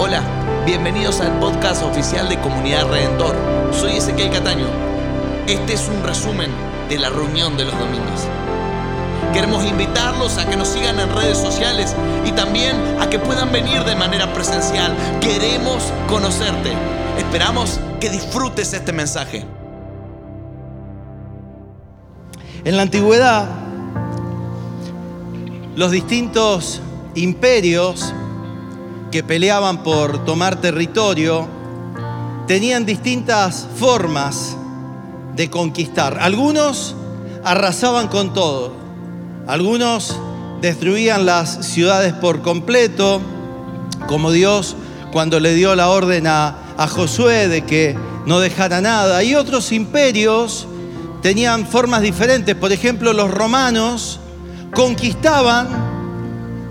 Hola, bienvenidos al podcast oficial de Comunidad Redentor. Soy Ezequiel Cataño. Este es un resumen de la reunión de los domingos. Queremos invitarlos a que nos sigan en redes sociales y también a que puedan venir de manera presencial. Queremos conocerte. Esperamos que disfrutes este mensaje. En la antigüedad, los distintos imperios que peleaban por tomar territorio tenían distintas formas de conquistar. Algunos arrasaban con todo, algunos destruían las ciudades por completo, como Dios cuando le dio la orden a, a Josué de que no dejara nada. Y otros imperios tenían formas diferentes. Por ejemplo, los romanos conquistaban,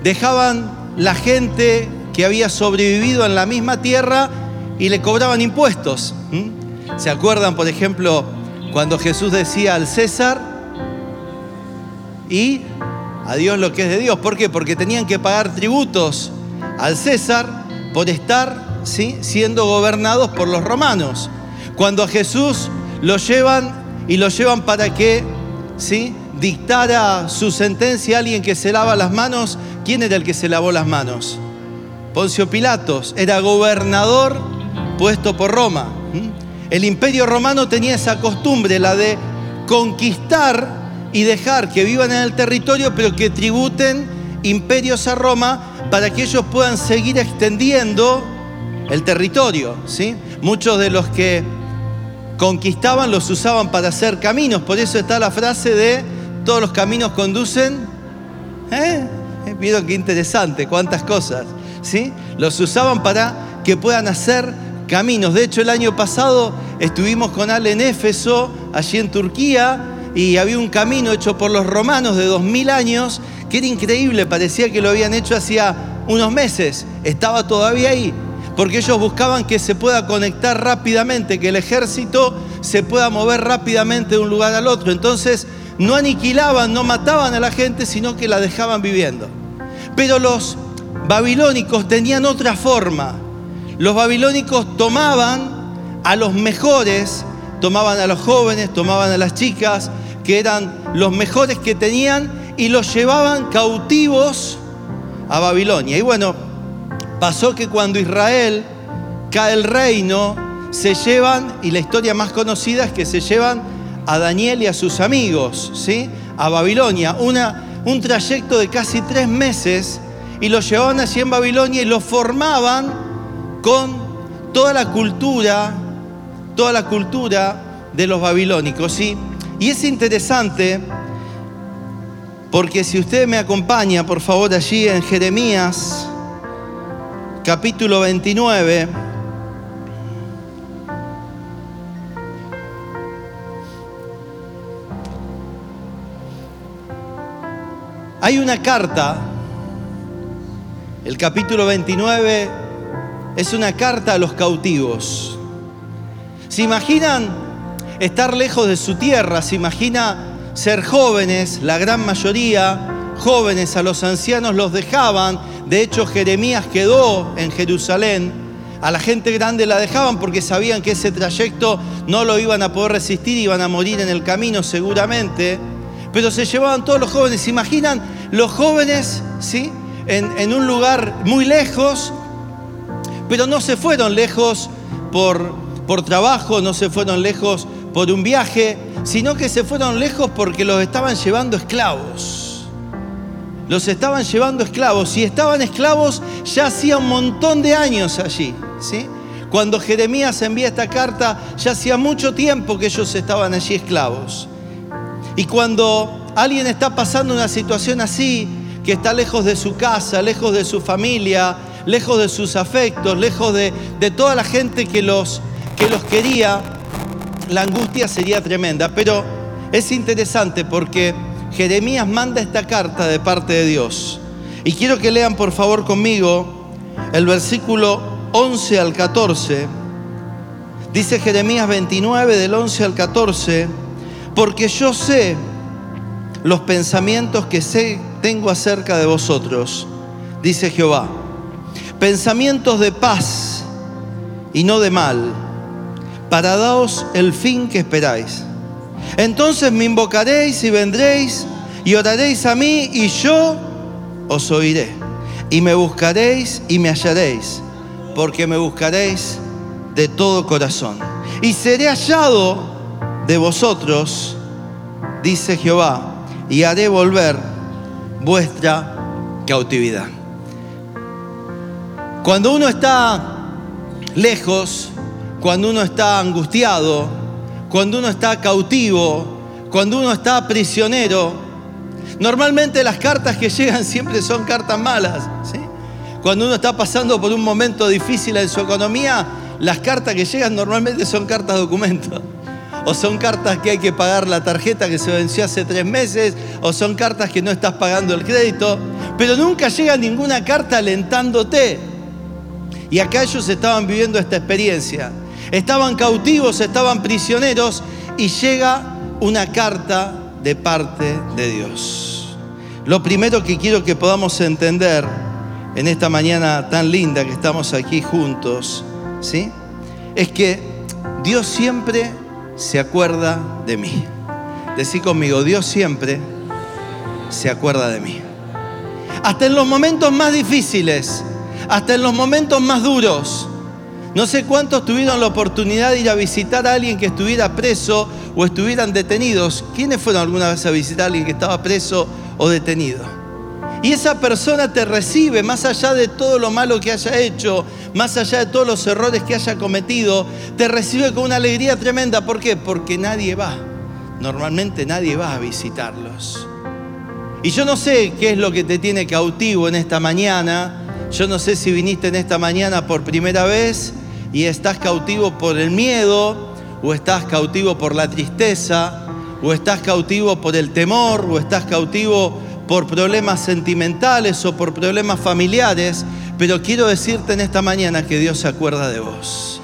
dejaban la gente que había sobrevivido en la misma tierra y le cobraban impuestos. ¿Se acuerdan, por ejemplo, cuando Jesús decía al César y a Dios lo que es de Dios? ¿Por qué? Porque tenían que pagar tributos al César por estar ¿sí? siendo gobernados por los romanos. Cuando a Jesús lo llevan y lo llevan para que ¿sí? dictara su sentencia a alguien que se lava las manos, ¿quién era el que se lavó las manos? Poncio Pilatos era gobernador puesto por Roma. El imperio romano tenía esa costumbre, la de conquistar y dejar que vivan en el territorio, pero que tributen imperios a Roma para que ellos puedan seguir extendiendo el territorio. ¿sí? Muchos de los que conquistaban los usaban para hacer caminos, por eso está la frase de todos los caminos conducen. ¿Eh? Vieron qué interesante, cuántas cosas. ¿Sí? Los usaban para que puedan hacer caminos. De hecho, el año pasado estuvimos con Ale en Éfeso, allí en Turquía, y había un camino hecho por los romanos de dos mil años que era increíble, parecía que lo habían hecho hacía unos meses, estaba todavía ahí, porque ellos buscaban que se pueda conectar rápidamente, que el ejército se pueda mover rápidamente de un lugar al otro. Entonces, no aniquilaban, no mataban a la gente, sino que la dejaban viviendo. Pero los babilónicos tenían otra forma. Los babilónicos tomaban a los mejores, tomaban a los jóvenes, tomaban a las chicas, que eran los mejores que tenían, y los llevaban cautivos a Babilonia. Y bueno, pasó que cuando Israel cae el reino, se llevan, y la historia más conocida es que se llevan a Daniel y a sus amigos, ¿sí? A Babilonia. Un trayecto de casi tres meses y los llevaban allí en Babilonia y los formaban con toda la cultura, toda la cultura de los babilónicos. ¿sí? Y es interesante porque si usted me acompaña, por favor, allí en Jeremías, capítulo 29, hay una carta el capítulo 29 es una carta a los cautivos. ¿Se imaginan estar lejos de su tierra? ¿Se imagina ser jóvenes? La gran mayoría jóvenes a los ancianos los dejaban. De hecho, Jeremías quedó en Jerusalén. A la gente grande la dejaban porque sabían que ese trayecto no lo iban a poder resistir, iban a morir en el camino seguramente. Pero se llevaban todos los jóvenes. ¿Se imaginan los jóvenes, sí? En, un lugar muy lejos, pero no se fueron lejos por, por trabajo, no se fueron lejos por un viaje, sino que se fueron lejos porque los estaban llevando esclavos. Los estaban llevando esclavos y estaban esclavos ya hacía un montón de años allí. ¿sí? Cuando Jeremías envía esta carta, ya hacía mucho tiempo que ellos estaban allí esclavos. Y cuando alguien está pasando una situación así, que está lejos de su casa, lejos de su familia, lejos de sus afectos, lejos de, toda la gente que los, que los quería, la angustia sería tremenda. Pero es interesante porque Jeremías manda esta carta de parte de Dios. Y quiero que lean por favor conmigo el versículo 11 al 14. Dice Jeremías 29 del 11 al 14, porque yo sé los pensamientos que sé tengo acerca de vosotros, dice Jehová. pensamientos de paz y no de mal, para daos el fin que esperáis. Entonces me invocaréis y vendréis y oraréis a mí y yo os oiré. Y me buscaréis y me hallaréis, porque me buscaréis de todo corazón. Y seré hallado de vosotros, dice Jehová, y haré volver vuestra cautividad. Cuando uno está lejos, cuando uno está angustiado, cuando uno está cautivo, cuando uno está prisionero, normalmente las cartas que llegan siempre son cartas malas. Cuando uno está pasando por un momento difícil en su economía, las cartas que llegan normalmente son cartas documentos. O son cartas que hay que pagar la tarjeta que se venció hace tres meses, o son cartas que no estás pagando el crédito, pero nunca llega ninguna carta alentándote. Y acá ellos estaban viviendo esta experiencia. Estaban cautivos, estaban prisioneros y llega una carta de parte de Dios. Lo primero que quiero que podamos entender en esta mañana tan linda que estamos aquí juntos, ¿sí? Es que Dios siempre se acuerda de mí. Decí conmigo, Dios siempre se acuerda de mí. Hasta en los momentos más difíciles, hasta en los momentos más duros. No sé cuántos tuvieron la oportunidad de ir a visitar a alguien que estuviera preso o estuvieran detenidos. ¿Quiénes fueron alguna vez a visitar a alguien que estaba preso o detenido? Y esa persona te recibe, más allá de todo lo malo que haya hecho, más allá de todos los errores que haya cometido, te recibe con una alegría tremenda. ¿Por qué? Porque nadie va. Normalmente nadie va a visitarlos. Y yo no sé qué es lo que te tiene cautivo en esta mañana yo no sé si viniste en esta mañana por primera vez y estás cautivo por el miedo, o estás cautivo por la tristeza, o estás cautivo por el temor, o estás cautivo por problemas sentimentales o por problemas familiares, pero quiero decirte en esta mañana que Dios se acuerda de vos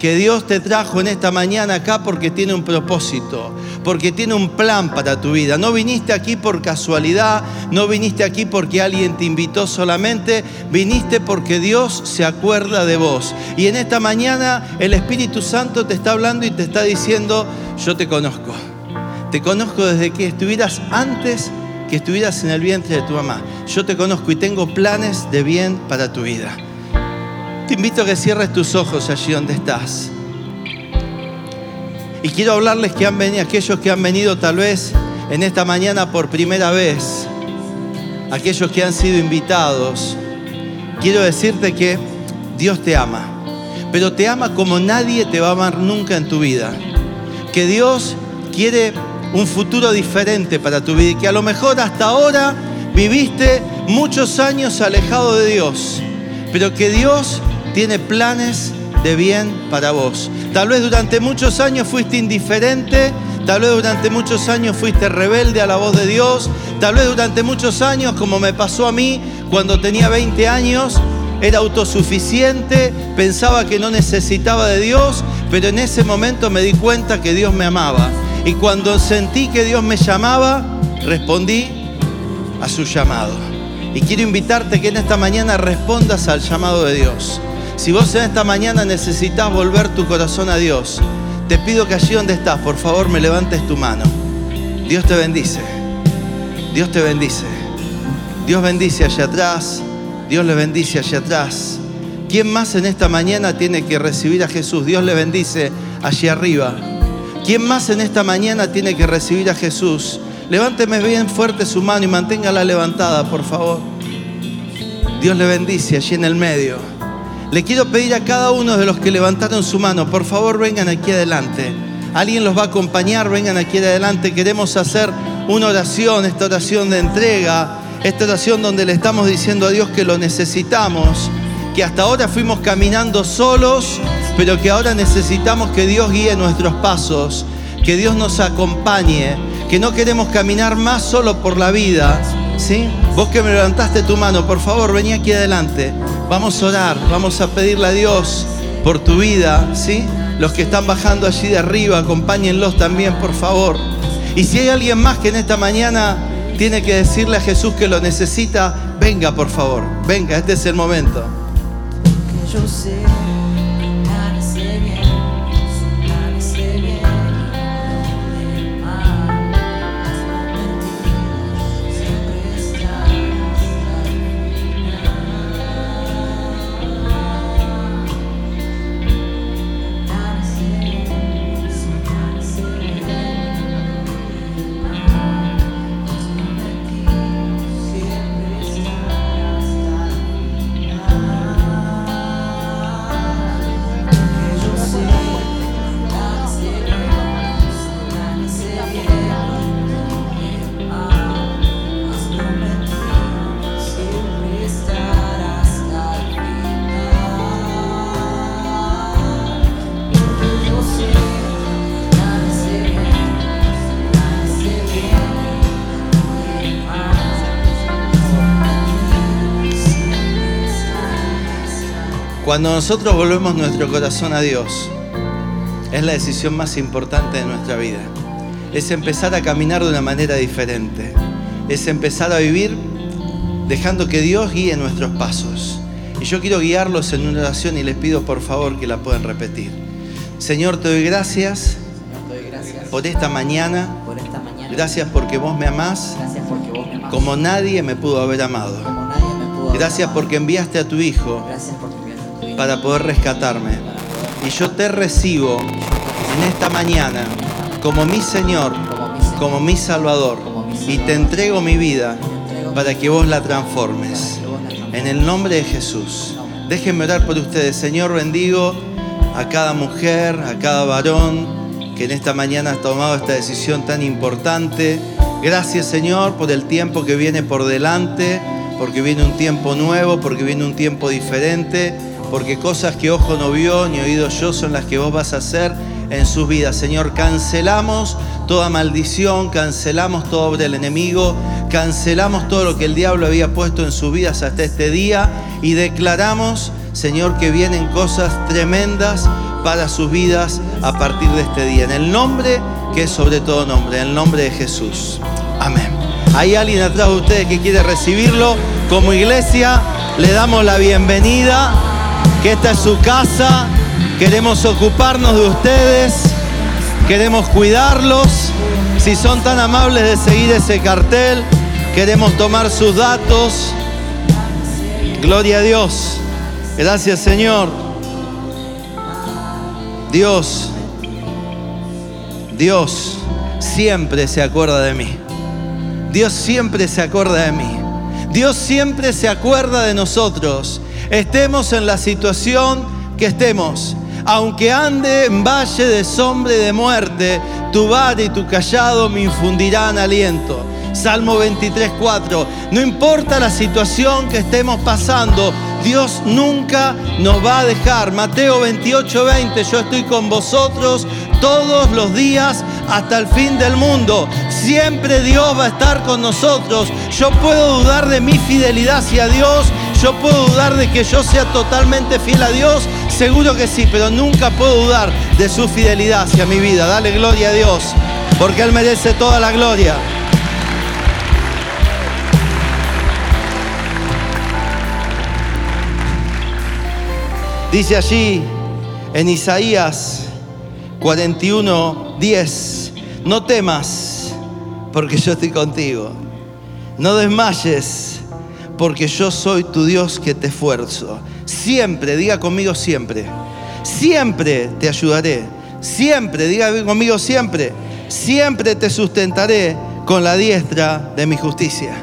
que Dios te trajo en esta mañana acá porque tiene un propósito, porque tiene un plan para tu vida. No viniste aquí por casualidad, no viniste aquí porque alguien te invitó solamente, viniste porque Dios se acuerda de vos. Y en esta mañana el Espíritu Santo te está hablando y te está diciendo, yo te conozco. Te conozco desde que estuvieras antes que estuvieras en el vientre de tu mamá. Yo te conozco y tengo planes de bien para tu vida. Te invito a que cierres tus ojos allí donde estás. Y quiero hablarles que han venido, aquellos que han venido tal vez en esta mañana por primera vez, aquellos que han sido invitados. Quiero decirte que Dios te ama, pero te ama como nadie te va a amar nunca en tu vida. Que Dios quiere un futuro diferente para tu vida que a lo mejor hasta ahora viviste muchos años alejado de Dios, pero que Dios tiene planes de bien para vos. Tal vez durante muchos años fuiste indiferente, tal vez durante muchos años fuiste rebelde a la voz de Dios, tal vez durante muchos años, como me pasó a mí cuando tenía 20 años, era autosuficiente, pensaba que no necesitaba de Dios, pero en ese momento me di cuenta que Dios me amaba. Y cuando sentí que Dios me llamaba, respondí a su llamado. Y quiero invitarte que en esta mañana respondas al llamado de Dios. Si vos en esta mañana necesitas volver tu corazón a Dios, te pido que allí donde estás, por favor, me levantes tu mano. Dios te bendice. Dios te bendice. Dios bendice allá atrás. Dios le bendice allá atrás. ¿Quién más en esta mañana tiene que recibir a Jesús? Dios le bendice allí arriba. ¿Quién más en esta mañana tiene que recibir a Jesús? Levánteme bien fuerte su mano y manténgala levantada, por favor. Dios le bendice allí en el medio. Le quiero pedir a cada uno de los que levantaron su mano, por favor vengan aquí adelante. Alguien los va a acompañar, vengan aquí adelante. Queremos hacer una oración, esta oración de entrega, esta oración donde le estamos diciendo a Dios que lo necesitamos, que hasta ahora fuimos caminando solos, pero que ahora necesitamos que Dios guíe nuestros pasos, que Dios nos acompañe, que no queremos caminar más solo por la vida, ¿sí? Vos que me levantaste tu mano, por favor, vení aquí adelante. Vamos a orar, vamos a pedirle a Dios por tu vida, ¿sí? Los que están bajando allí de arriba, acompáñenlos también, por favor. Y si hay alguien más que en esta mañana tiene que decirle a Jesús que lo necesita, venga, por favor, venga, este es el momento. yo sé Cuando nosotros volvemos nuestro corazón a Dios, es la decisión más importante de nuestra vida. Es empezar a caminar de una manera diferente. Es empezar a vivir dejando que Dios guíe nuestros pasos. Y yo quiero guiarlos en una oración y les pido por favor que la puedan repetir. Señor, te doy gracias por esta mañana. Gracias porque vos me amás vos me amás. como nadie me pudo haber amado. Gracias porque enviaste a tu Hijo Gracias para poder rescatarme. Y yo te recibo en esta mañana como mi Señor, como mi Salvador. Y te entrego mi vida para que vos la transformes. En el nombre de Jesús. Déjenme orar por ustedes. Señor, bendigo a cada mujer, a cada varón que en esta mañana ha tomado esta decisión tan importante. Gracias, Señor, por el tiempo que viene por delante, porque viene un tiempo nuevo, porque viene un tiempo diferente, porque cosas que ojo no vio ni oído yo son las que vos vas a hacer en sus vidas. Señor, cancelamos toda maldición, cancelamos toda obra del enemigo, cancelamos todo lo que el diablo había puesto en sus vidas hasta este día y declaramos, Señor, que vienen cosas tremendas para sus vidas a partir de este día. En el nombre que es sobre todo nombre, en el nombre de Jesús. Amén. Hay alguien atrás de ustedes que quiere recibirlo. Como iglesia le damos la bienvenida, que esta es su casa. Queremos ocuparnos de ustedes, queremos cuidarlos. Si son tan amables de seguir ese cartel, queremos tomar sus datos. Gloria a Dios. Gracias Señor. Dios, Dios siempre se acuerda de mí. Dios siempre se acuerda de mí. Dios siempre se acuerda de nosotros. Estemos en la situación que estemos. Aunque ande en valle de sombra y de muerte, tu vara y tu callado me infundirán aliento. Salmo 23, 4. No importa la situación que estemos pasando, Dios nunca nos va a dejar. Mateo 28, 20. Yo estoy con vosotros todos los días hasta el fin del mundo. Siempre Dios va a estar con nosotros. Yo puedo dudar de mi fidelidad hacia Dios. Yo puedo dudar de que yo sea totalmente fiel a Dios. Seguro que sí, pero nunca puedo dudar de su fidelidad hacia mi vida. Dale gloria a Dios, porque Él merece toda la gloria. Dice allí en Isaías 41, 10, no temas porque yo estoy contigo. No desmayes porque yo soy tu Dios que te esfuerzo. Siempre, diga conmigo siempre. Siempre te ayudaré. Siempre, diga conmigo siempre. Siempre te sustentaré con la diestra de mi justicia.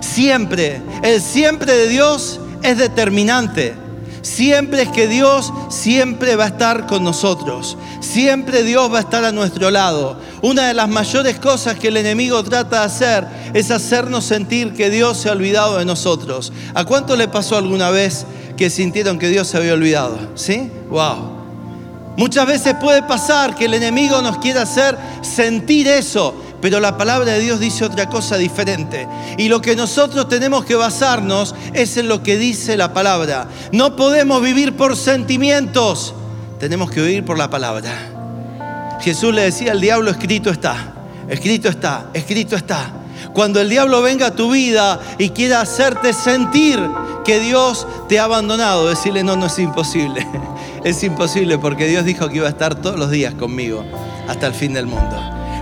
Siempre. El siempre de Dios es determinante. Siempre es que Dios siempre va a estar con nosotros. Siempre Dios va a estar a nuestro lado. Una de las mayores cosas que el enemigo trata de hacer es hacernos sentir que Dios se ha olvidado de nosotros. ¿A cuánto le pasó alguna vez que sintieron que Dios se había olvidado? ¿Sí? Wow. Muchas veces puede pasar que el enemigo nos quiera hacer sentir eso, pero la palabra de Dios dice otra cosa diferente. Y lo que nosotros tenemos que basarnos es en lo que dice la palabra. No podemos vivir por sentimientos, tenemos que vivir por la palabra. Jesús le decía al diablo, escrito está, escrito está, escrito está. Cuando el diablo venga a tu vida y quiera hacerte sentir que Dios te ha abandonado, decirle, no, no es imposible. Es imposible porque Dios dijo que iba a estar todos los días conmigo hasta el fin del mundo.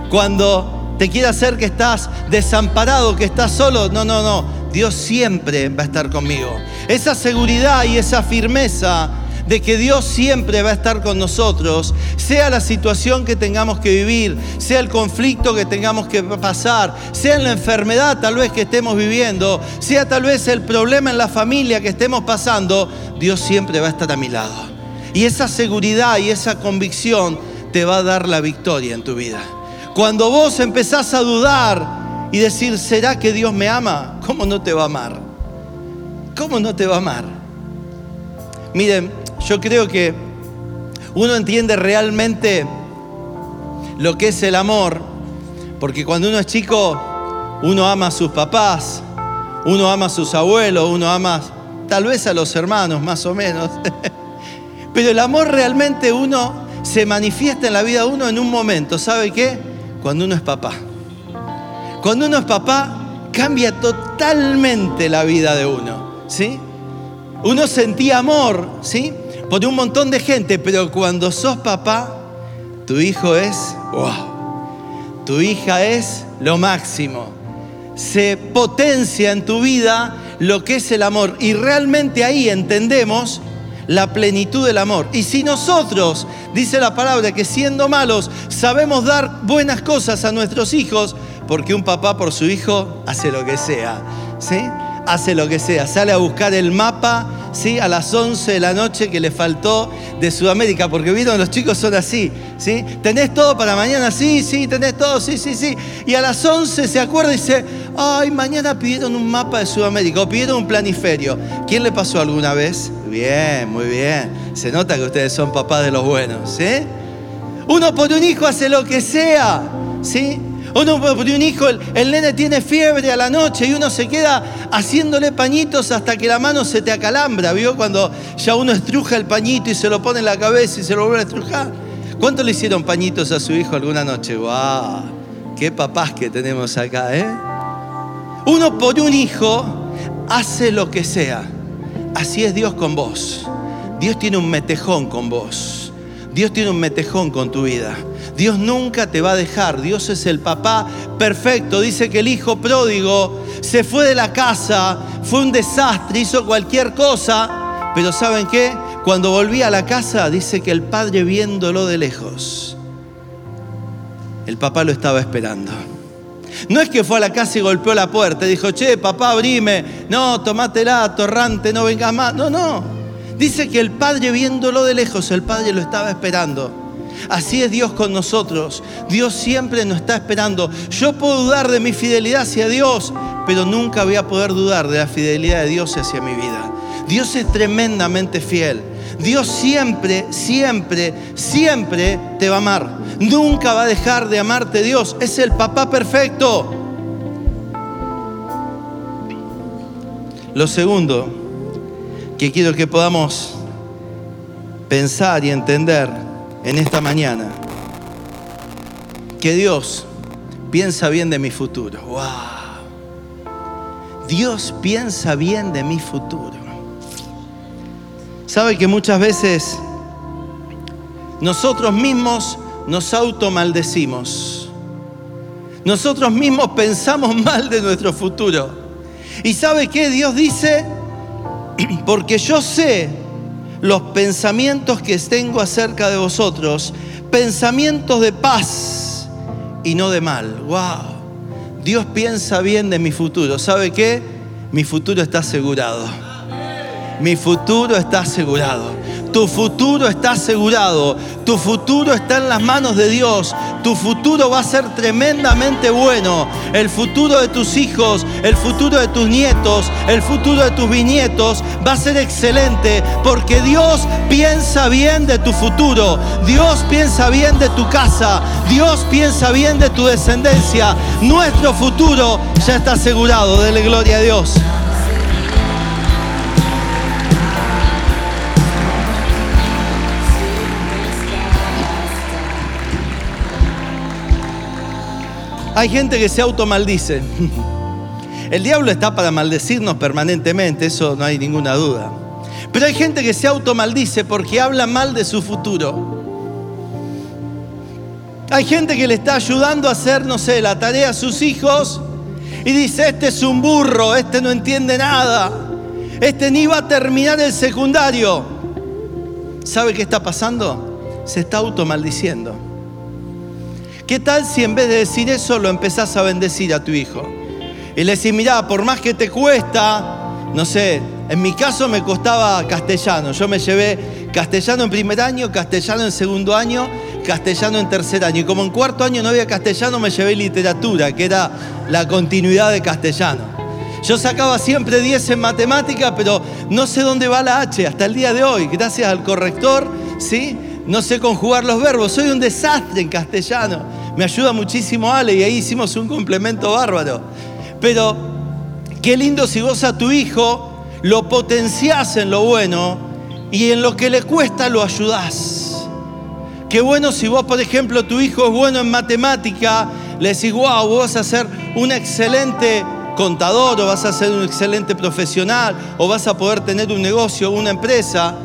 Cuando te quiera hacer que estás desamparado, que estás solo, no, no, no. Dios siempre va a estar conmigo. Esa seguridad y esa firmeza de que Dios siempre va a estar con nosotros, sea la situación que tengamos que vivir, sea el conflicto que tengamos que pasar, sea la enfermedad tal vez que estemos viviendo, sea tal vez el problema en la familia que estemos pasando, Dios siempre va a estar a mi lado. Y esa seguridad y esa convicción te va a dar la victoria en tu vida. Cuando vos empezás a dudar y decir, ¿será que Dios me ama? ¿Cómo no te va a amar? ¿Cómo no te va a amar? Miren, yo creo que uno entiende realmente lo que es el amor, porque cuando uno es chico, uno ama a sus papás, uno ama a sus abuelos, uno ama tal vez a los hermanos, más o menos. Pero el amor realmente uno se manifiesta en la vida de uno en un momento. ¿Sabe qué? Cuando uno es papá. Cuando uno es papá, cambia totalmente la vida de uno. ¿Sí? Uno sentía amor, ¿sí? Por un montón de gente, pero cuando sos papá, tu hijo es, wow, tu hija es lo máximo. Se potencia en tu vida lo que es el amor. Y realmente ahí entendemos la plenitud del amor. Y si nosotros, dice la palabra, que siendo malos sabemos dar buenas cosas a nuestros hijos, porque un papá por su hijo hace lo que sea, ¿sí? Hace lo que sea, sale a buscar el mapa, ¿sí? A las 11 de la noche que le faltó de Sudamérica, porque vieron, los chicos son así, ¿sí? ¿Tenés todo para mañana? Sí, sí, tenés todo, sí, sí, sí. Y a las 11 se acuerda y dice, ay, mañana pidieron un mapa de Sudamérica o pidieron un planiferio. ¿Quién le pasó alguna vez? Bien, muy bien. Se nota que ustedes son papás de los buenos, ¿sí? Uno por un hijo hace lo que sea, ¿sí? Uno por un hijo, el, el, nene tiene fiebre a la noche y uno se queda haciéndole pañitos hasta que la mano se te acalambra, ¿vio? Cuando ya uno estruja el pañito y se lo pone en la cabeza y se lo vuelve a estrujar. ¿Cuánto le hicieron pañitos a su hijo alguna noche? ¡Guau! ¡Qué papás que tenemos acá, eh! Uno por un hijo hace lo que sea. Así es Dios con vos. Dios tiene un metejón con vos. Dios tiene un metejón con tu vida. Dios nunca te va a dejar. Dios es el papá perfecto. Dice que el hijo pródigo se fue de la casa, fue un desastre, hizo cualquier cosa. Pero ¿saben qué? Cuando volvía a la casa, dice que el padre viéndolo de lejos, el papá lo estaba esperando. No es que fue a la casa y golpeó la puerta y dijo, che, papá, abrime. No, tomátela, torrante, no vengas más. No, no. Dice que el padre viéndolo de lejos, el padre lo estaba esperando. Así es Dios con nosotros. Dios siempre nos está esperando. Yo puedo dudar de mi fidelidad hacia Dios, pero nunca voy a poder dudar de la fidelidad de Dios hacia mi vida. Dios es tremendamente fiel. Dios siempre, siempre, siempre te va a amar. Nunca va a dejar de amarte Dios. Es el papá perfecto. Lo segundo que quiero que podamos pensar y entender en esta mañana, que Dios piensa bien de mi futuro. ¡Wow! Dios piensa bien de mi futuro. ¿Sabe que muchas veces nosotros mismos nos automaldecimos? Nosotros mismos pensamos mal de nuestro futuro. ¿Y sabe qué Dios dice? Porque yo sé los pensamientos que tengo acerca de vosotros, pensamientos de paz y no de mal. ¡Wow! Dios piensa bien de mi futuro. ¿Sabe qué? Mi futuro está asegurado. Mi futuro está asegurado. Tu futuro está asegurado. Tu futuro está en las manos de Dios. Tu futuro va a ser tremendamente bueno. El futuro de tus hijos, el futuro de tus nietos, el futuro de tus bisnietos va a ser excelente porque Dios piensa bien de tu futuro. Dios piensa bien de tu casa. Dios piensa bien de tu descendencia. Nuestro futuro ya está asegurado. Dele gloria a Dios. Hay gente que se automaldice. El diablo está para maldecirnos permanentemente, eso no hay ninguna duda. Pero hay gente que se automaldice porque habla mal de su futuro. Hay gente que le está ayudando a hacer, no sé, la tarea a sus hijos y dice, este es un burro, este no entiende nada, este ni va a terminar el secundario. ¿Sabe qué está pasando? Se está automaldiciendo. ¿Qué tal si en vez de decir eso lo empezás a bendecir a tu hijo? Y le decís, mirá, por más que te cuesta, no sé, en mi caso me costaba castellano. Yo me llevé castellano en primer año, castellano en segundo año, castellano en tercer año. Y como en cuarto año no había castellano, me llevé literatura, que era la continuidad de castellano. Yo sacaba siempre 10 en matemática, pero no sé dónde va la H hasta el día de hoy. Gracias al corrector, ¿sí? No sé conjugar los verbos. Soy un desastre en castellano. Me ayuda muchísimo Ale y ahí hicimos un complemento bárbaro. Pero qué lindo si vos a tu hijo lo potenciás en lo bueno y en lo que le cuesta lo ayudás. Qué bueno si vos, por ejemplo, tu hijo es bueno en matemática, le decís, wow, vos vas a ser un excelente contador o vas a ser un excelente profesional o vas a poder tener un negocio, una empresa.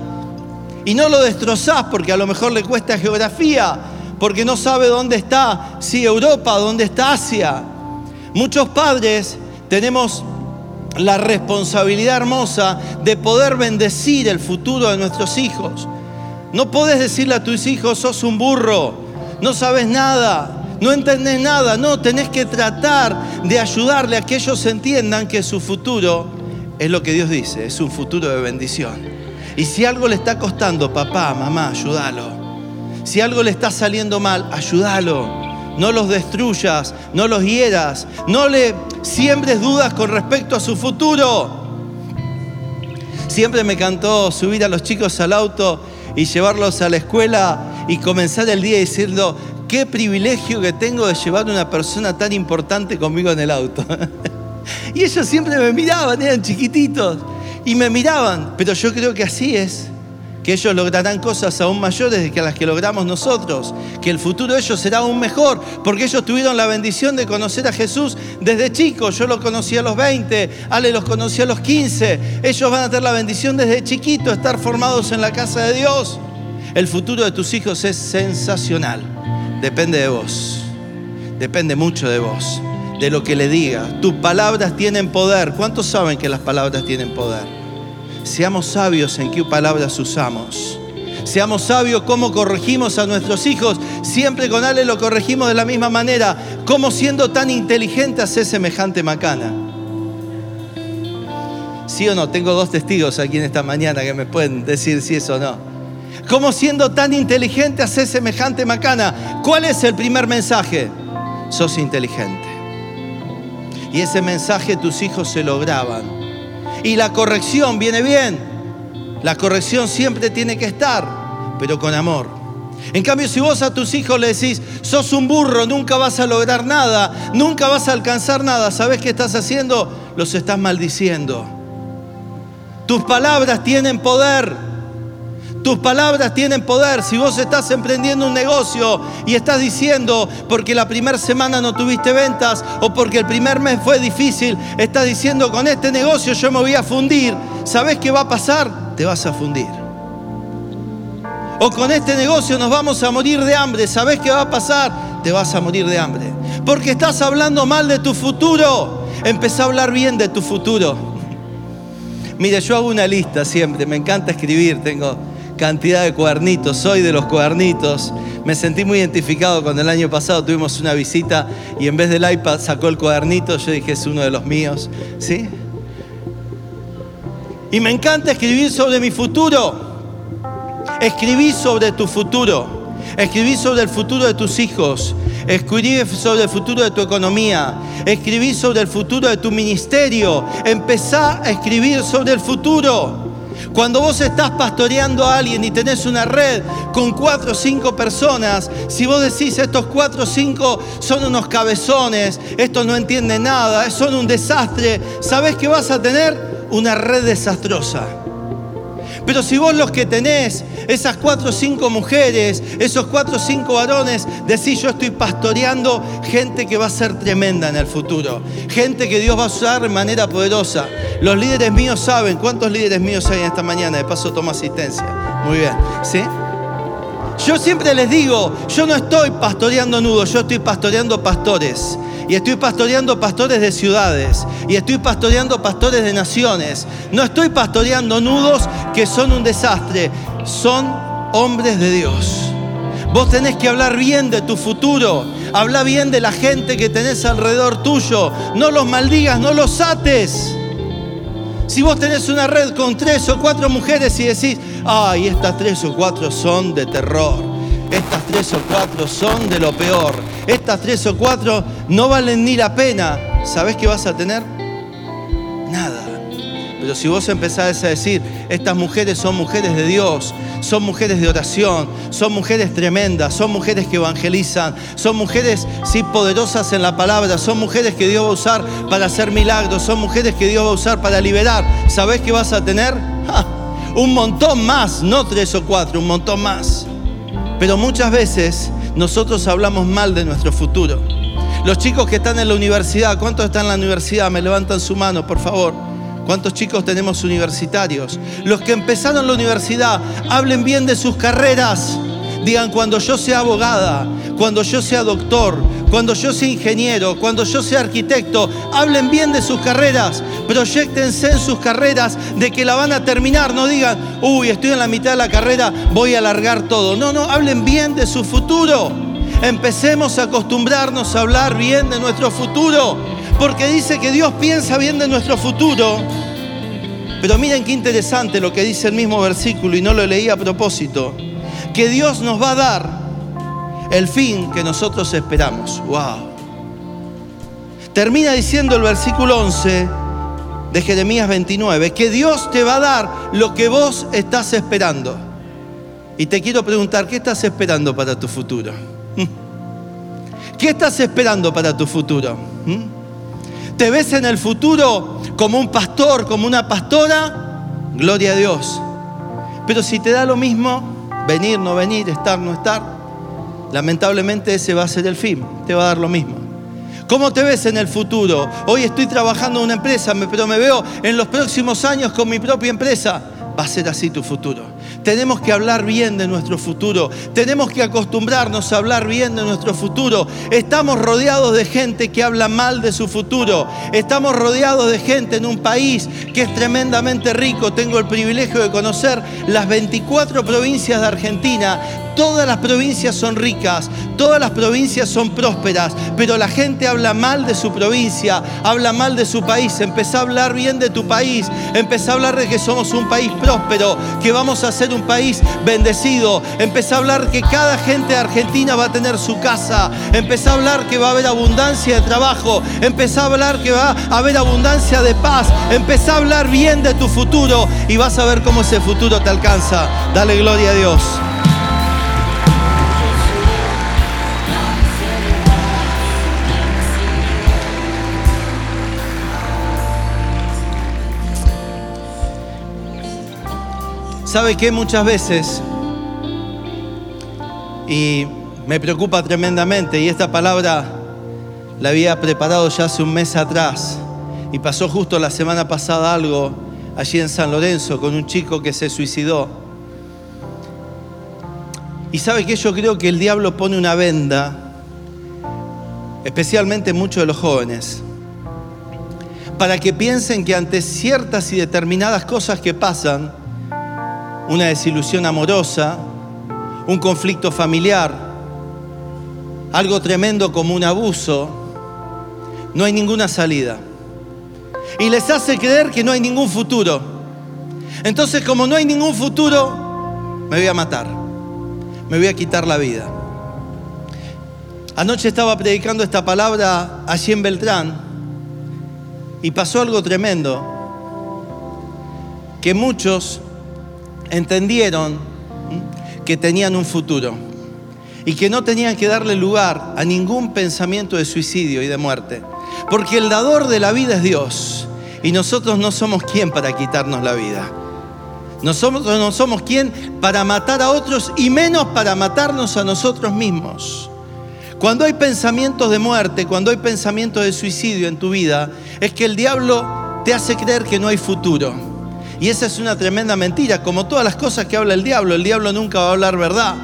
Y no lo destrozás porque a lo mejor le cuesta geografía, porque no sabe dónde está, sí, Europa, dónde está Asia. Muchos padres tenemos la responsabilidad hermosa de poder bendecir el futuro de nuestros hijos. No podés decirle a tus hijos, sos un burro, no sabes nada, no entendés nada. No, tenés que tratar de ayudarle a que ellos entiendan que su futuro es lo que Dios dice, es un futuro de bendición. Y si algo le está costando, papá, mamá, ayúdalo. Si algo le está saliendo mal, ayúdalo. No los destruyas, no los hieras, no le siembres dudas con respecto a su futuro. Siempre me encantó subir a los chicos al auto y llevarlos a la escuela y comenzar el día diciendo, qué privilegio que tengo de llevar a una persona tan importante conmigo en el auto. y ellos siempre me miraban, eran chiquititos, y me miraban, pero yo creo que así es que ellos lograrán cosas aún mayores que las que logramos nosotros, que el futuro de ellos será aún mejor, porque ellos tuvieron la bendición de conocer a Jesús desde chicos, yo lo conocí a los 20, Ale los conocí a los 15, ellos van a tener la bendición desde chiquito, estar formados en la casa de Dios. El futuro de tus hijos es sensacional, depende de vos, depende mucho de vos, de lo que le digas. Tus palabras tienen poder, ¿cuántos saben que las palabras tienen poder? Seamos sabios en qué palabras usamos. Seamos sabios cómo corregimos a nuestros hijos. Siempre con Ale lo corregimos de la misma manera. ¿Cómo siendo tan inteligente hace semejante macana? ¿Sí o no? Tengo dos testigos aquí en esta mañana que me pueden decir si eso o no. ¿Cómo siendo tan inteligente hace semejante macana? ¿Cuál es el primer mensaje? Sos inteligente. Y ese mensaje tus hijos se lo graban. Y la corrección viene bien. La corrección siempre tiene que estar, pero con amor. En cambio, si vos a tus hijos le decís, sos un burro, nunca vas a lograr nada, nunca vas a alcanzar nada, ¿sabés qué estás haciendo? Los estás maldiciendo. Tus palabras tienen poder. Tus palabras tienen poder. Si vos estás emprendiendo un negocio y estás diciendo porque la primera semana no tuviste ventas o porque el primer mes fue difícil, estás diciendo con este negocio yo me voy a fundir. ¿Sabés qué va a pasar? Te vas a fundir. O con este negocio nos vamos a morir de hambre. ¿Sabés qué va a pasar? Te vas a morir de hambre. Porque estás hablando mal de tu futuro. Empezá a hablar bien de tu futuro. Mire, yo hago una lista siempre. Me encanta escribir. Tengo cantidad de cuadernitos, soy de los cuadernitos. Me sentí muy identificado cuando el año pasado tuvimos una visita y en vez del iPad sacó el cuadernito, yo dije es uno de los míos, ¿sí? Y me encanta escribir sobre mi futuro. Escribí sobre tu futuro. Escribí sobre el futuro de tus hijos. Escribí sobre el futuro de tu economía. Escribí sobre el futuro de tu ministerio. Empezá a escribir sobre el futuro. Cuando vos estás pastoreando a alguien y tenés una red con cuatro o cinco personas, si vos decís estos cuatro o cinco son unos cabezones, estos no entienden nada, son un desastre, ¿sabés qué vas a tener? Una red desastrosa. Pero si vos los que tenés, esas cuatro o cinco mujeres, esos cuatro o cinco varones, decís yo estoy pastoreando gente que va a ser tremenda en el futuro, gente que Dios va a usar de manera poderosa. Los líderes míos saben, ¿cuántos líderes míos hay en esta mañana? De paso toma asistencia. Muy bien, ¿sí? Yo siempre les digo, yo no estoy pastoreando nudos, yo estoy pastoreando pastores. Y estoy pastoreando pastores de ciudades. Y estoy pastoreando pastores de naciones. No estoy pastoreando nudos que son un desastre. Son hombres de Dios. Vos tenés que hablar bien de tu futuro. Habla bien de la gente que tenés alrededor tuyo. No los maldigas, no los ates. Si vos tenés una red con tres o cuatro mujeres y decís, ay, estas tres o cuatro son de terror, estas tres o cuatro son de lo peor, estas tres o cuatro no valen ni la pena, ¿sabés qué vas a tener? Nada. Pero si vos empezás a decir, estas mujeres son mujeres de Dios, son mujeres de oración, son mujeres tremendas, son mujeres que evangelizan, son mujeres sí poderosas en la palabra, son mujeres que Dios va a usar para hacer milagros, son mujeres que Dios va a usar para liberar, ¿sabés qué vas a tener? Un montón más, no tres o cuatro, un montón más. Pero muchas veces nosotros hablamos mal de nuestro futuro. Los chicos que están en la universidad, ¿cuántos están en la universidad? Me levantan su mano, por favor. ¿Cuántos chicos tenemos universitarios? Los que empezaron la universidad, hablen bien de sus carreras. Digan, cuando yo sea abogada, cuando yo sea doctor, cuando yo sea ingeniero, cuando yo sea arquitecto, hablen bien de sus carreras, proyectense en sus carreras de que la van a terminar, no digan, uy, estoy en la mitad de la carrera, voy a alargar todo. No, no, hablen bien de su futuro. Empecemos a acostumbrarnos a hablar bien de nuestro futuro, porque dice que Dios piensa bien de nuestro futuro. Pero miren qué interesante lo que dice el mismo versículo y no lo leí a propósito, que Dios nos va a dar el fin que nosotros esperamos. Wow. Termina diciendo el versículo 11 de Jeremías 29, que Dios te va a dar lo que vos estás esperando. Y te quiero preguntar, ¿qué estás esperando para tu futuro? ¿Qué estás esperando para tu futuro? ¿Mm? ¿Te ves en el futuro como un pastor, como una pastora? Gloria a Dios. Pero si te da lo mismo, venir, no venir, estar, no estar, lamentablemente ese va a ser el fin, te va a dar lo mismo. ¿Cómo te ves en el futuro? Hoy estoy trabajando en una empresa, pero me veo en los próximos años con mi propia empresa. Va a ser así tu futuro. Tenemos que hablar bien de nuestro futuro. Tenemos que acostumbrarnos a hablar bien de nuestro futuro. Estamos rodeados de gente que habla mal de su futuro. Estamos rodeados de gente en un país que es tremendamente rico. Tengo el privilegio de conocer las 24 provincias de Argentina. Todas las provincias son ricas, todas las provincias son prósperas, pero la gente habla mal de su provincia, habla mal de su país. Empezá a hablar bien de tu país, empezá a hablar de que somos un país próspero, que vamos a ser un país bendecido. Empezá a hablar que cada gente de Argentina va a tener su casa. Empezá a hablar que va a haber abundancia de trabajo. Empezá a hablar que va a haber abundancia de paz. Empezá a hablar bien de tu futuro y vas a ver cómo ese futuro te alcanza. Dale gloria a Dios. ¿Sabe qué? Muchas veces, y me preocupa tremendamente, y esta palabra la había preparado ya hace un mes atrás, y pasó justo la semana pasada algo allí en San Lorenzo con un chico que se suicidó. Y sabe que yo creo que el diablo pone una venda, especialmente en muchos de los jóvenes, para que piensen que ante ciertas y determinadas cosas que pasan, una desilusión amorosa, un conflicto familiar, algo tremendo como un abuso, no hay ninguna salida. Y les hace creer que no hay ningún futuro. Entonces, como no hay ningún futuro, me voy a matar, me voy a quitar la vida. Anoche estaba predicando esta palabra allí en Beltrán y pasó algo tremendo, que muchos entendieron que tenían un futuro y que no tenían que darle lugar a ningún pensamiento de suicidio y de muerte. Porque el dador de la vida es Dios y nosotros no somos quien para quitarnos la vida. Nosotros no somos quien para matar a otros y menos para matarnos a nosotros mismos. Cuando hay pensamientos de muerte, cuando hay pensamientos de suicidio en tu vida, es que el diablo te hace creer que no hay futuro. Y esa es una tremenda mentira, como todas las cosas que habla el diablo, el diablo nunca va a hablar verdad.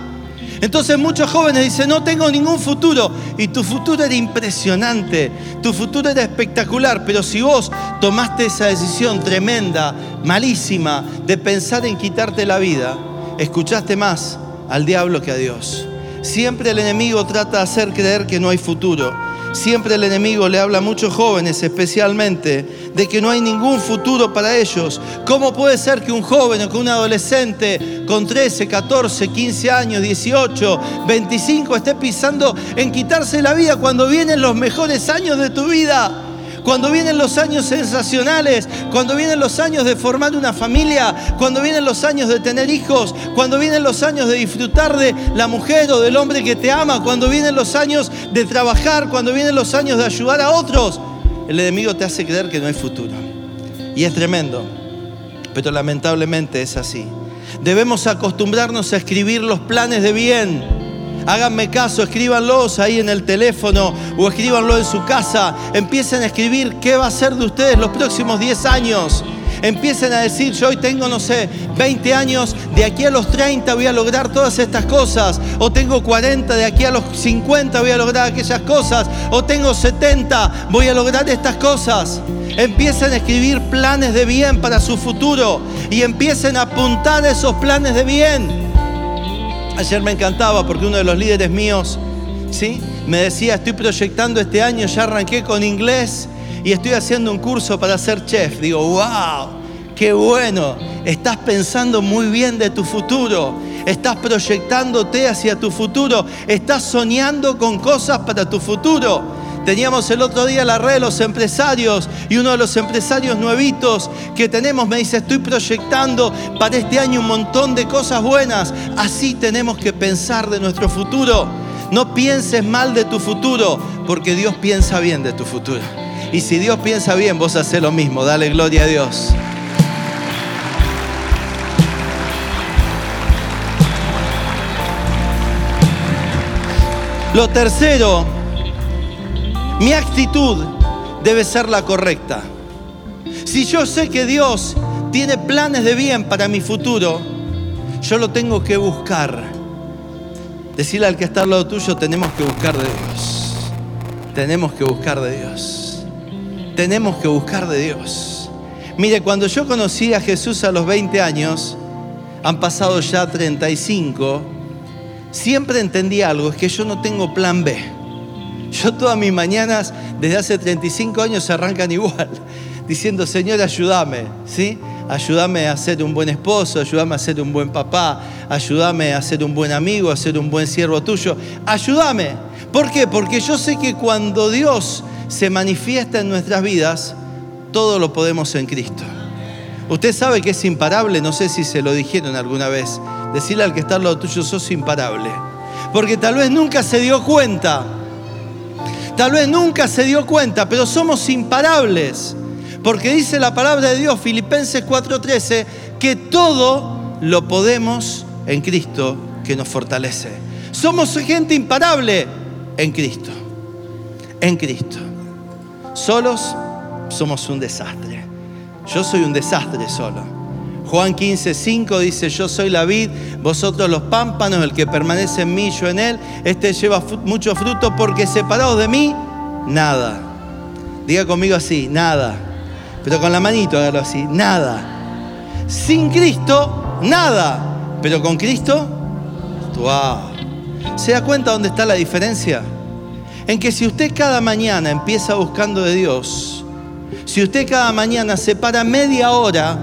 Entonces muchos jóvenes dicen, no tengo ningún futuro. Y tu futuro era impresionante, tu futuro era espectacular, pero si vos tomaste esa decisión tremenda, malísima, de pensar en quitarte la vida, escuchaste más al diablo que a Dios. Siempre el enemigo trata de hacer creer que no hay futuro. Siempre el enemigo le habla a muchos jóvenes especialmente de que no hay ningún futuro para ellos. ¿Cómo puede ser que un joven o que un adolescente con 13, 14, 15 años, 18, 25 esté pisando en quitarse la vida cuando vienen los mejores años de tu vida? Cuando vienen los años sensacionales, cuando vienen los años de formar una familia, cuando vienen los años de tener hijos, cuando vienen los años de disfrutar de la mujer o del hombre que te ama, cuando vienen los años de trabajar, cuando vienen los años de ayudar a otros, el enemigo te hace creer que no hay futuro. Y es tremendo, pero lamentablemente es así. Debemos acostumbrarnos a escribir los planes de bien Háganme caso, escríbanlos ahí en el teléfono o escríbanlo en su casa. Empiecen a escribir qué va a ser de ustedes los próximos 10 años. Empiecen a decir, yo hoy tengo, no sé, 20 años, de aquí a los 30 voy a lograr todas estas cosas. O tengo 40, de aquí a los 50 voy a lograr aquellas cosas. O tengo 70, voy a lograr estas cosas. Empiecen a escribir planes de bien para su futuro y empiecen a apuntar esos planes de bien. Ayer me encantaba porque uno de los líderes míos, ¿sí? Me decía, estoy proyectando este año, ya arranqué con inglés y estoy haciendo un curso para ser chef. Digo, wow, qué bueno, estás pensando muy bien de tu futuro, estás proyectándote hacia tu futuro, estás soñando con cosas para tu futuro. Teníamos el otro día la red de los empresarios y uno de los empresarios nuevitos que tenemos me dice, estoy proyectando para este año un montón de cosas buenas. Así tenemos que pensar de nuestro futuro. No pienses mal de tu futuro, porque Dios piensa bien de tu futuro. Y si Dios piensa bien, vos haces lo mismo. Dale gloria a Dios. Lo tercero mi actitud debe ser la correcta. Si yo sé que Dios tiene planes de bien para mi futuro, yo lo tengo que buscar. Decirle al que está al lado tuyo, tenemos que buscar de Dios. Tenemos que buscar de Dios. Tenemos que buscar de Dios. Mire, cuando yo conocí a Jesús a los 20 años, han pasado ya 35, siempre entendí algo, es que yo no tengo plan B. Yo todas mis mañanas, desde hace 35 años, se arrancan igual, diciendo, Señor, ayúdame, ¿sí? Ayúdame a ser un buen esposo, ayúdame a ser un buen papá, ayúdame a ser un buen amigo, a ser un buen siervo tuyo. Ayúdame. ¿Por qué? Porque yo sé que cuando Dios se manifiesta en nuestras vidas, todo lo podemos en Cristo. Usted sabe que es imparable, no sé si se lo dijeron alguna vez. Decirle al que está al lado tuyo, sos imparable. Porque tal vez nunca se dio cuenta Tal vez nunca se dio cuenta, pero somos imparables. Porque dice la palabra de Dios, Filipenses 4:13, que todo lo podemos en Cristo que nos fortalece. Somos gente imparable en Cristo. En Cristo. Solos somos un desastre. Yo soy un desastre solo. Juan 15, 5 dice, yo soy la vid, vosotros los pámpanos, el que permanece en mí, yo en él, este lleva mucho fruto porque separados de mí, nada. Diga conmigo así, nada. Pero con la manito hágalo así, nada. Sin Cristo, nada. Pero con Cristo, wow. ¿Se da cuenta dónde está la diferencia? En que si usted cada mañana empieza buscando de Dios, si usted cada mañana se para media hora,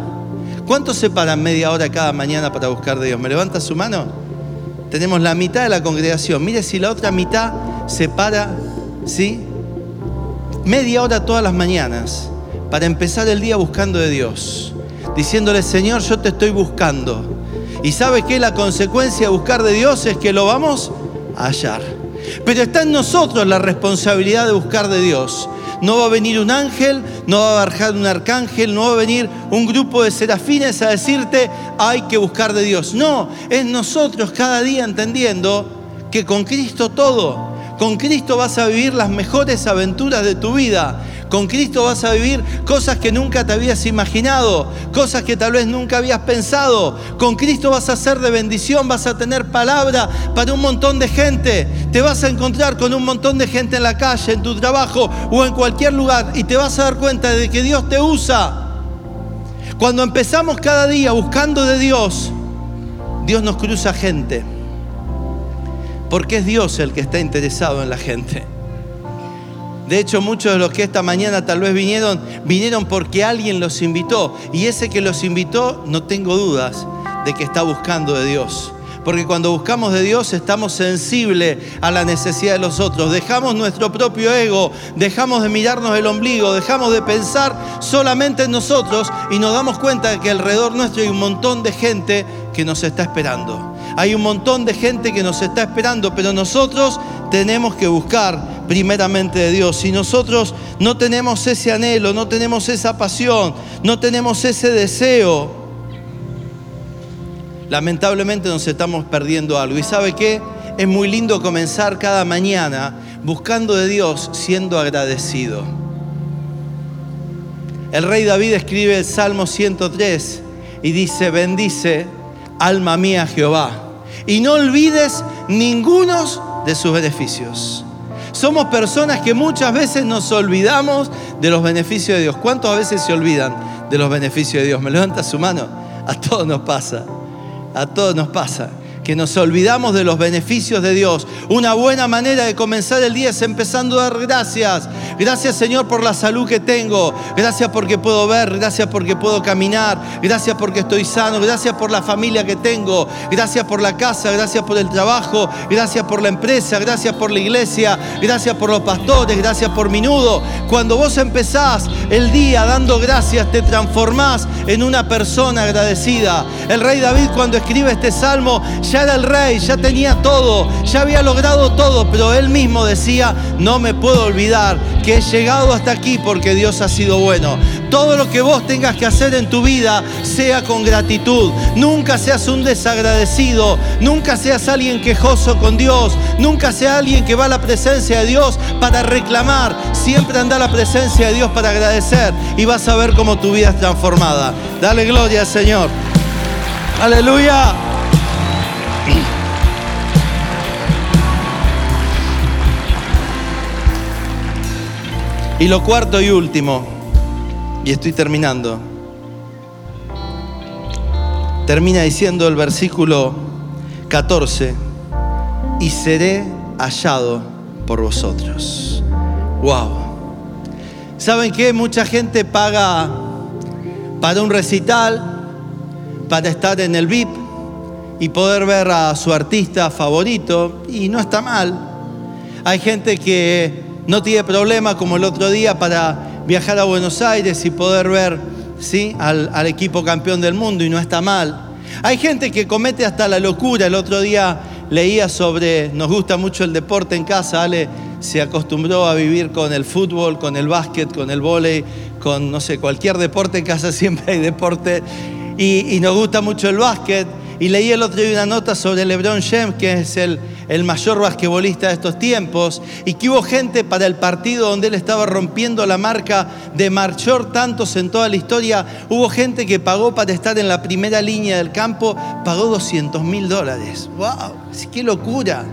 ¿Cuántos se paran media hora cada mañana para buscar de Dios? ¿Me levanta su mano? Tenemos la mitad de la congregación. Mire si la otra mitad se para, ¿sí? Media hora todas las mañanas para empezar el día buscando de Dios. Diciéndole, Señor, yo te estoy buscando. Y sabe que la consecuencia de buscar de Dios es que lo vamos a hallar. Pero está en nosotros la responsabilidad de buscar de Dios. No va a venir un ángel, no va a bajar un arcángel, no va a venir un grupo de serafines a decirte hay que buscar de Dios. No, es nosotros cada día entendiendo que con Cristo todo, con Cristo vas a vivir las mejores aventuras de tu vida. Con Cristo vas a vivir cosas que nunca te habías imaginado, cosas que tal vez nunca habías pensado. Con Cristo vas a ser de bendición, vas a tener palabra para un montón de gente. Te vas a encontrar con un montón de gente en la calle, en tu trabajo o en cualquier lugar y te vas a dar cuenta de que Dios te usa. Cuando empezamos cada día buscando de Dios, Dios nos cruza gente. Porque es Dios el que está interesado en la gente. De hecho, muchos de los que esta mañana tal vez vinieron, vinieron porque alguien los invitó. Y ese que los invitó, no tengo dudas de que está buscando de Dios. Porque cuando buscamos de Dios estamos sensibles a la necesidad de los otros. Dejamos nuestro propio ego, dejamos de mirarnos el ombligo, dejamos de pensar solamente en nosotros y nos damos cuenta de que alrededor nuestro hay un montón de gente que nos está esperando. Hay un montón de gente que nos está esperando, pero nosotros tenemos que buscar primeramente de Dios. Si nosotros no tenemos ese anhelo, no tenemos esa pasión, no tenemos ese deseo, lamentablemente nos estamos perdiendo algo. ¿Y sabe qué? Es muy lindo comenzar cada mañana buscando de Dios, siendo agradecido. El rey David escribe el Salmo 103 y dice, bendice alma mía Jehová, y no olvides ninguno de sus beneficios. Somos personas que muchas veces nos olvidamos de los beneficios de Dios. ¿Cuántas veces se olvidan de los beneficios de Dios? ¿Me levanta su mano? A todos nos pasa. A todos nos pasa que nos olvidamos de los beneficios de Dios. Una buena manera de comenzar el día es empezando a dar gracias. Gracias Señor por la salud que tengo. Gracias porque puedo ver. Gracias porque puedo caminar. Gracias porque estoy sano. Gracias por la familia que tengo. Gracias por la casa. Gracias por el trabajo. Gracias por la empresa. Gracias por la iglesia. Gracias por los pastores. Gracias por mi nudo. Cuando vos empezás el día dando gracias, te transformás en una persona agradecida. El rey David cuando escribe este salmo ya era el rey, ya tenía todo, ya había logrado todo, pero él mismo decía, no me puedo olvidar que he llegado hasta aquí porque Dios ha sido bueno. Todo lo que vos tengas que hacer en tu vida sea con gratitud. Nunca seas un desagradecido, nunca seas alguien quejoso con Dios, nunca seas alguien que va a la presencia de Dios para reclamar. Siempre anda a la presencia de Dios para agradecer y vas a ver cómo tu vida es transformada. Dale gloria al Señor. Aleluya. Y lo cuarto y último, y estoy terminando, termina diciendo el versículo 14, y seré hallado por vosotros. Wow. ¿Saben qué? Mucha gente paga para un recital, para estar en el VIP y poder ver a su artista favorito, y no está mal. Hay gente que no tiene problema, como el otro día, para viajar a Buenos Aires y poder ver ¿sí? al, equipo campeón del mundo, y no está mal. Hay gente que comete hasta la locura. El otro día leía sobre, nos gusta mucho el deporte en casa, Ale se acostumbró a vivir con el fútbol, con el básquet, con el vóley, con, no sé, cualquier deporte en casa siempre hay deporte. Y, y nos gusta mucho el básquet. Y leí el otro día una nota sobre LeBron James, que es el, el mayor basquetbolista de estos tiempos, y que hubo gente para el partido donde él estaba rompiendo la marca de marchor tantos en toda la historia, hubo gente que pagó para estar en la primera línea del campo, pagó 200 mil dólares. ¡Wow! ¡Qué locura!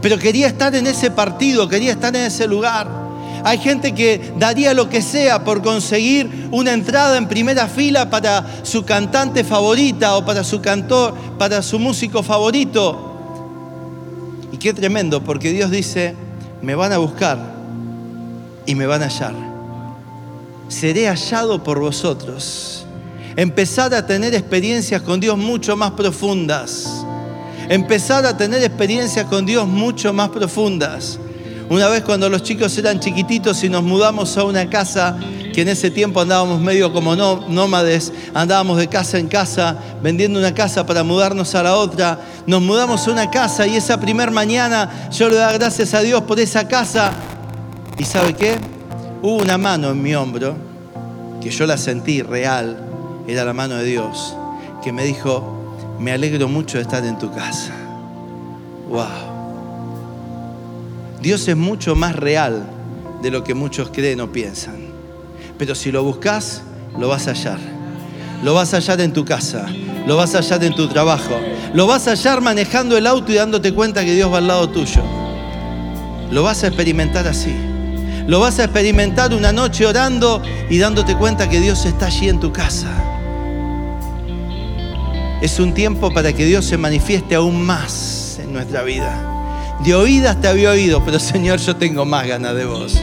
Pero quería estar en ese partido, quería estar en ese lugar. Hay gente que daría lo que sea por conseguir una entrada en primera fila para su cantante favorita o para su cantor, para su músico favorito. Y qué tremendo, porque Dios dice, me van a buscar y me van a hallar. Seré hallado por vosotros. Empezar a tener experiencias con Dios mucho más profundas. Empezar a tener experiencias con Dios mucho más profundas. Una vez cuando los chicos eran chiquititos y nos mudamos a una casa que en ese tiempo andábamos medio como nómades, andábamos de casa en casa, vendiendo una casa para mudarnos a la otra. Nos mudamos a una casa y esa primer mañana yo le daba gracias a Dios por esa casa. ¿Y sabe qué? hubo una mano en mi hombro, que yo la sentí real, era la mano de Dios, que me dijo, me alegro mucho de estar en tu casa. Wow. Dios es mucho más real de lo que muchos creen o piensan. Pero si lo buscas, lo vas a hallar. Lo vas a hallar en tu casa, lo vas a hallar en tu trabajo, lo vas a hallar manejando el auto y dándote cuenta que Dios va al lado tuyo. Lo vas a experimentar así. Lo vas a experimentar una noche orando y dándote cuenta que Dios está allí en tu casa. Es un tiempo para que Dios se manifieste aún más en nuestra vida. De oídas te había oído, pero Señor, yo tengo más ganas de vos.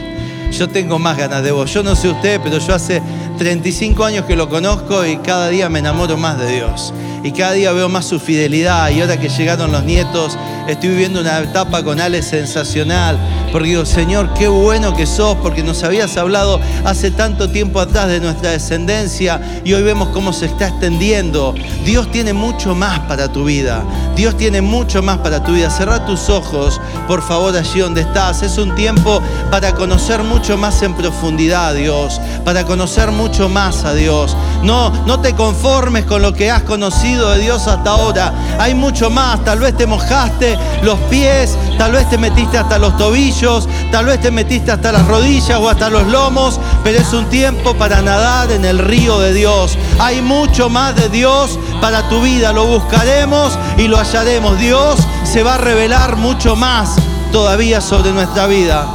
Yo tengo más ganas de vos. Yo no sé usted, pero yo hace 35 años que lo conozco y cada día me enamoro más de Dios. Y cada día veo más su fidelidad. Y ahora que llegaron los nietos, estoy viviendo una etapa con Ale sensacional. Porque digo, Señor, qué bueno que sos, porque nos habías hablado hace tanto tiempo atrás de nuestra descendencia y hoy vemos cómo se está extendiendo. Dios tiene mucho más para tu vida. Dios tiene mucho más para tu vida. Cerra tus ojos, por favor, allí donde estás. Es un tiempo para conocer mucho más en profundidad a Dios, para conocer mucho más a Dios. No, no te conformes con lo que has conocido de Dios hasta ahora. Hay mucho más. Tal vez te mojaste los pies, tal vez te metiste hasta los tobillos, tal vez te metiste hasta las rodillas o hasta los lomos, pero es un tiempo para nadar en el río de Dios. Hay mucho más de Dios para tu vida. Lo buscaremos y lo hallaremos. Dios se va a revelar mucho más todavía sobre nuestra vida.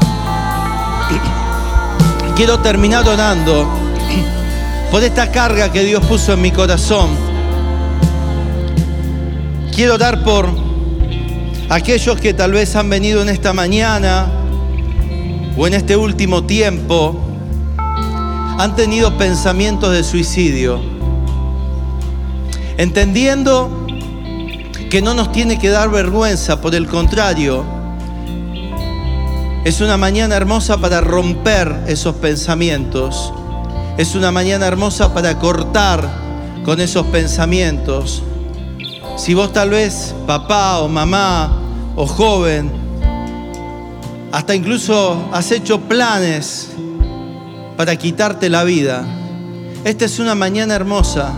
Quiero terminar orando por esta carga que Dios puso en mi corazón. Quiero orar por aquellos que tal vez han venido en esta mañana o en este último tiempo, han tenido pensamientos de suicidio, entendiendo que no nos tiene que dar vergüenza, por el contrario, es una mañana hermosa para romper esos pensamientos. Es una mañana hermosa para cortar con esos pensamientos. Si vos tal vez, papá o mamá o joven, hasta incluso has hecho planes para quitarte la vida, esta es una mañana hermosa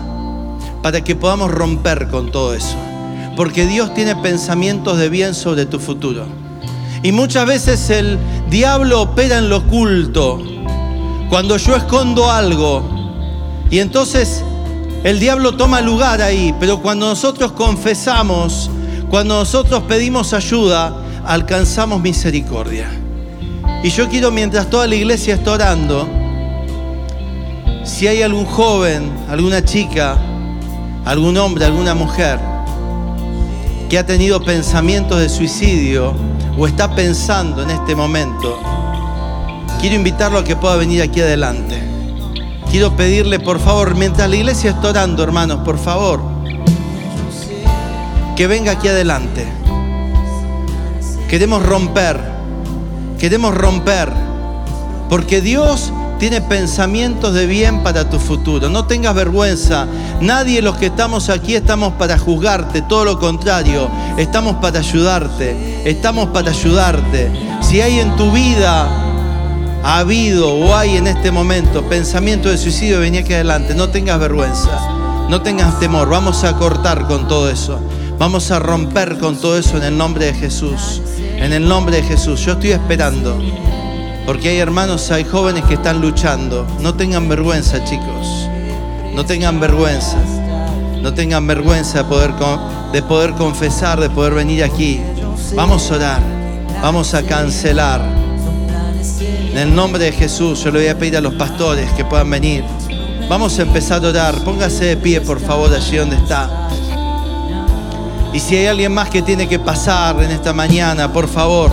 para que podamos romper con todo eso. Porque Dios tiene pensamientos de bien sobre tu futuro. Y muchas veces el diablo opera en lo oculto. Cuando yo escondo algo. Y entonces el diablo toma lugar ahí. Pero cuando nosotros confesamos, cuando nosotros pedimos ayuda, alcanzamos misericordia. Y yo quiero, mientras toda la iglesia está orando, si hay algún joven, alguna chica, algún hombre, alguna mujer que ha tenido pensamientos de suicidio, o está pensando en este momento, quiero invitarlo a que pueda venir aquí adelante. Quiero pedirle, por favor, mientras la iglesia está orando, hermanos, por favor, que venga aquí adelante. Queremos romper, queremos romper, porque Dios tiene pensamientos de bien para tu futuro. No tengas vergüenza. Nadie los que estamos aquí estamos para juzgarte, todo lo contrario, estamos para ayudarte, estamos para ayudarte. Si hay en tu vida, ha habido o hay en este momento pensamiento de suicidio, vení aquí adelante, no tengas vergüenza, no tengas temor, vamos a cortar con todo eso. Vamos a romper con todo eso en el nombre de Jesús. En el nombre de Jesús. Yo estoy esperando. Porque hay hermanos, hay jóvenes que están luchando. No tengan vergüenza, chicos. No tengan vergüenza. No tengan vergüenza de poder, de poder confesar, de poder venir aquí. Vamos a orar. Vamos a cancelar. En el nombre de Jesús, yo le voy a pedir a los pastores que puedan venir. Vamos a empezar a orar. Póngase de pie, por favor, allí donde está. Y si hay alguien más que tiene que pasar en esta mañana, por favor,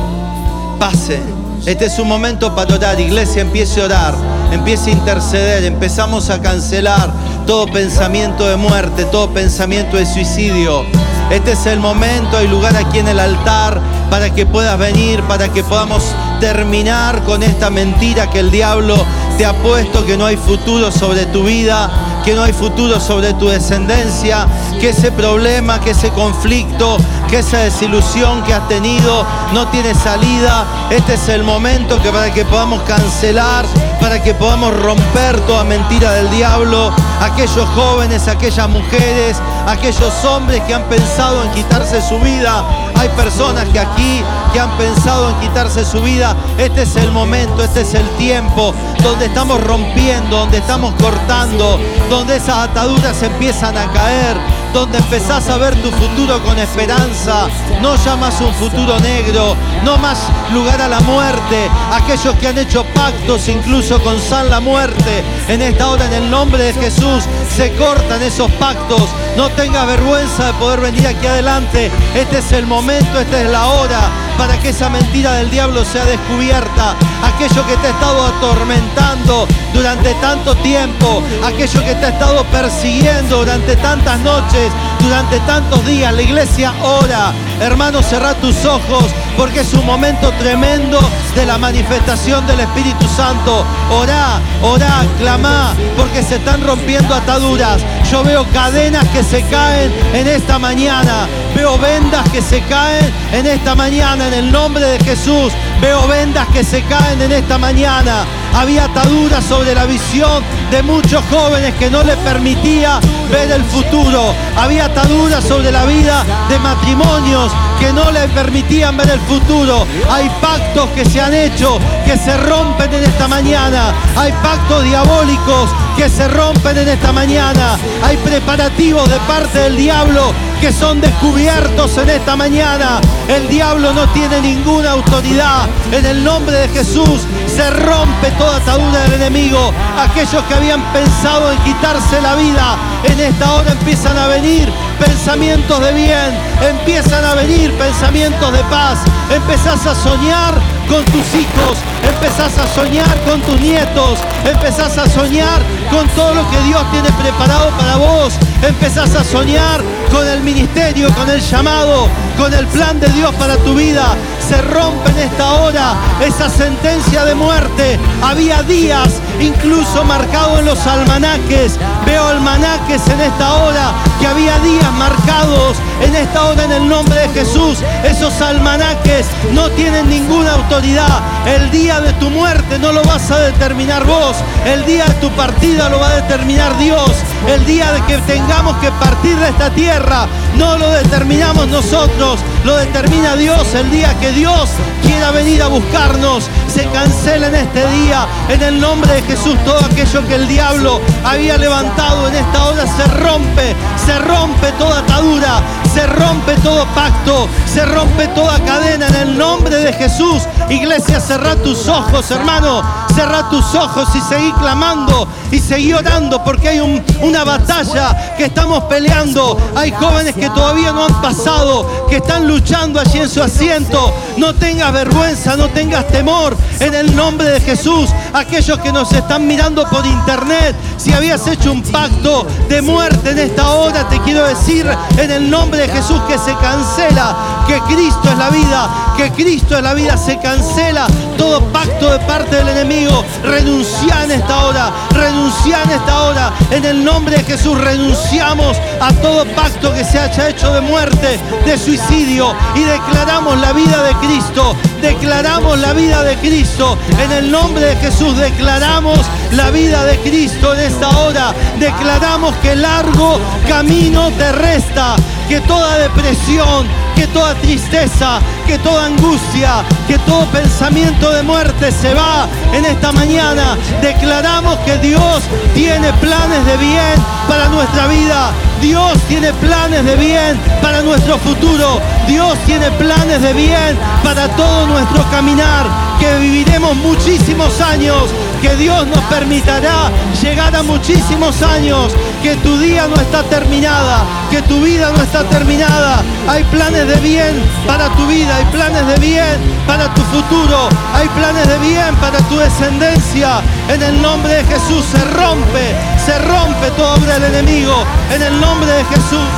pase. Este es un momento para orar. Iglesia, empiece a orar, empiece a interceder. Empezamos a cancelar todo pensamiento de muerte, todo pensamiento de suicidio. Este es el momento, hay lugar aquí en el altar para que puedas venir, para que podamos terminar con esta mentira que el diablo te ha puesto, que no hay futuro sobre tu vida, que no hay futuro sobre tu descendencia, que ese problema, que ese conflicto, que esa desilusión que has tenido no tiene salida. Este es el momento que para que podamos cancelar, para que podamos romper toda mentira del diablo. Aquellos jóvenes, aquellas mujeres, aquellos hombres que han pensado en quitarse su vida. Hay personas que aquí que han pensado en quitarse su vida. Este es el momento, este es el tiempo donde estamos rompiendo, donde estamos cortando, donde esas ataduras empiezan a caer, donde empezás a ver tu futuro con esperanza. No ya más un futuro negro, no más lugar a la muerte. Aquellos que han hecho pactos incluso con San la muerte, en esta hora en el nombre de Jesús se cortan esos pactos. No tengas vergüenza de poder venir aquí adelante. Este es el momento, esta es la hora para que esa mentira del diablo sea descubierta. Aquello que te ha estado atormentando durante tanto tiempo, aquello que te ha estado persiguiendo durante tantas noches, durante tantos días. La iglesia ora. Hermano, cerrá tus ojos porque es un momento tremendo de la manifestación del Espíritu Santo. Orá, orá, clamá, porque se están rompiendo ataduras. Yo veo cadenas que se caen en esta mañana. Veo vendas que se caen en esta mañana en el nombre de Jesús. Veo vendas que se caen en esta mañana. Había ataduras sobre la visión de muchos jóvenes que no les permitía ver el futuro. Había ataduras sobre la vida de matrimonios que no les permitían ver el futuro. Hay pactos que se han hecho que se rompen en esta mañana. Hay pactos diabólicos que se rompen en esta mañana. Hay preparativos de parte del diablo que son descubiertos en esta mañana. El diablo no tiene ninguna autoridad. En el nombre de Jesús se rompe toda atadura del enemigo. Aquellos que habían pensado en quitarse la vida, en esta hora empiezan a venir pensamientos de bien, empiezan a venir pensamientos de paz. Empezás a soñar con tus hijos, empezás a soñar con tus nietos, empezás a soñar con todo lo que Dios tiene preparado para vos, empezás a soñar con el ministerio, con el llamado, con el plan de Dios para tu vida. Se rompe en esta hora esa sentencia de muerte. Había días incluso marcados en los almanaques. Veo almanaques en esta hora que había días marcados en esta hora en el nombre de Jesús. Esos almanaques no tienen ninguna autoridad. El día de tu muerte no lo vas a determinar vos. El día de tu partida lo va a determinar Dios. El día de que tengamos que partir de esta tierra no lo determinamos nosotros, lo determina Dios. El día que Dios quiera venir a buscarnos, se cancela en este día. En el nombre de Jesús todo aquello que el diablo había levantado en esta hora se rompe, se rompe toda atadura, se rompe todo pacto, se rompe toda cadena en el nombre de Jesús. Iglesia, cerrá tus ojos, hermano, cerrá tus ojos y seguí clamando y seguí orando porque hay un- una batalla que estamos peleando. Hay jóvenes que todavía no han pasado, que están luchando allí en su asiento. No tengas vergüenza, no tengas temor en el nombre de Jesús. Aquellos que nos están mirando por internet, si habías hecho un pacto de muerte en esta hora, te quiero decir en el nombre de Jesús que se cancela, que Cristo es la vida, que Cristo es la vida, se cancela todo pacto de parte del enemigo. Renuncia en esta hora, renuncia en esta hora. En el nombre de Jesús renunciamos a todo pacto que se haya hecho de muerte, de suicidio y declaramos la vida de Cristo. Declaramos la vida de Cristo. En el nombre de Jesús declaramos la vida de Cristo en esta hora. Declaramos que largo camino te resta, que toda depresión, que toda tristeza, que toda angustia, que todo pensamiento de muerte se va en esta mañana. Declaramos que Dios tiene planes de bien para nuestra vida. Dios tiene planes de bien para nuestro futuro. Dios tiene planes de bien para todo nuestro caminar. Que viviremos muchísimos años. Que Dios nos permitirá llegar a muchísimos años. Que tu día no está terminada. Que tu vida no está terminada. Hay planes de bien para tu vida. Hay planes de bien para tu futuro. Hay planes de bien para tu descendencia. En el nombre de Jesús se rompe. Se rompe toda obra del enemigo. En el nombre de Jesús.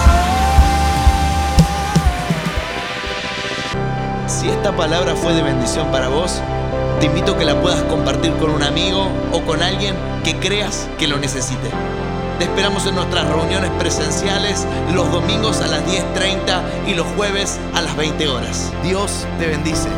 Si esta palabra fue de bendición para vos, te invito a que la puedas compartir con un amigo o con alguien que creas que lo necesite. Te esperamos en nuestras reuniones presenciales los domingos a las 10.30 y los jueves a las 20 horas. Dios te bendice.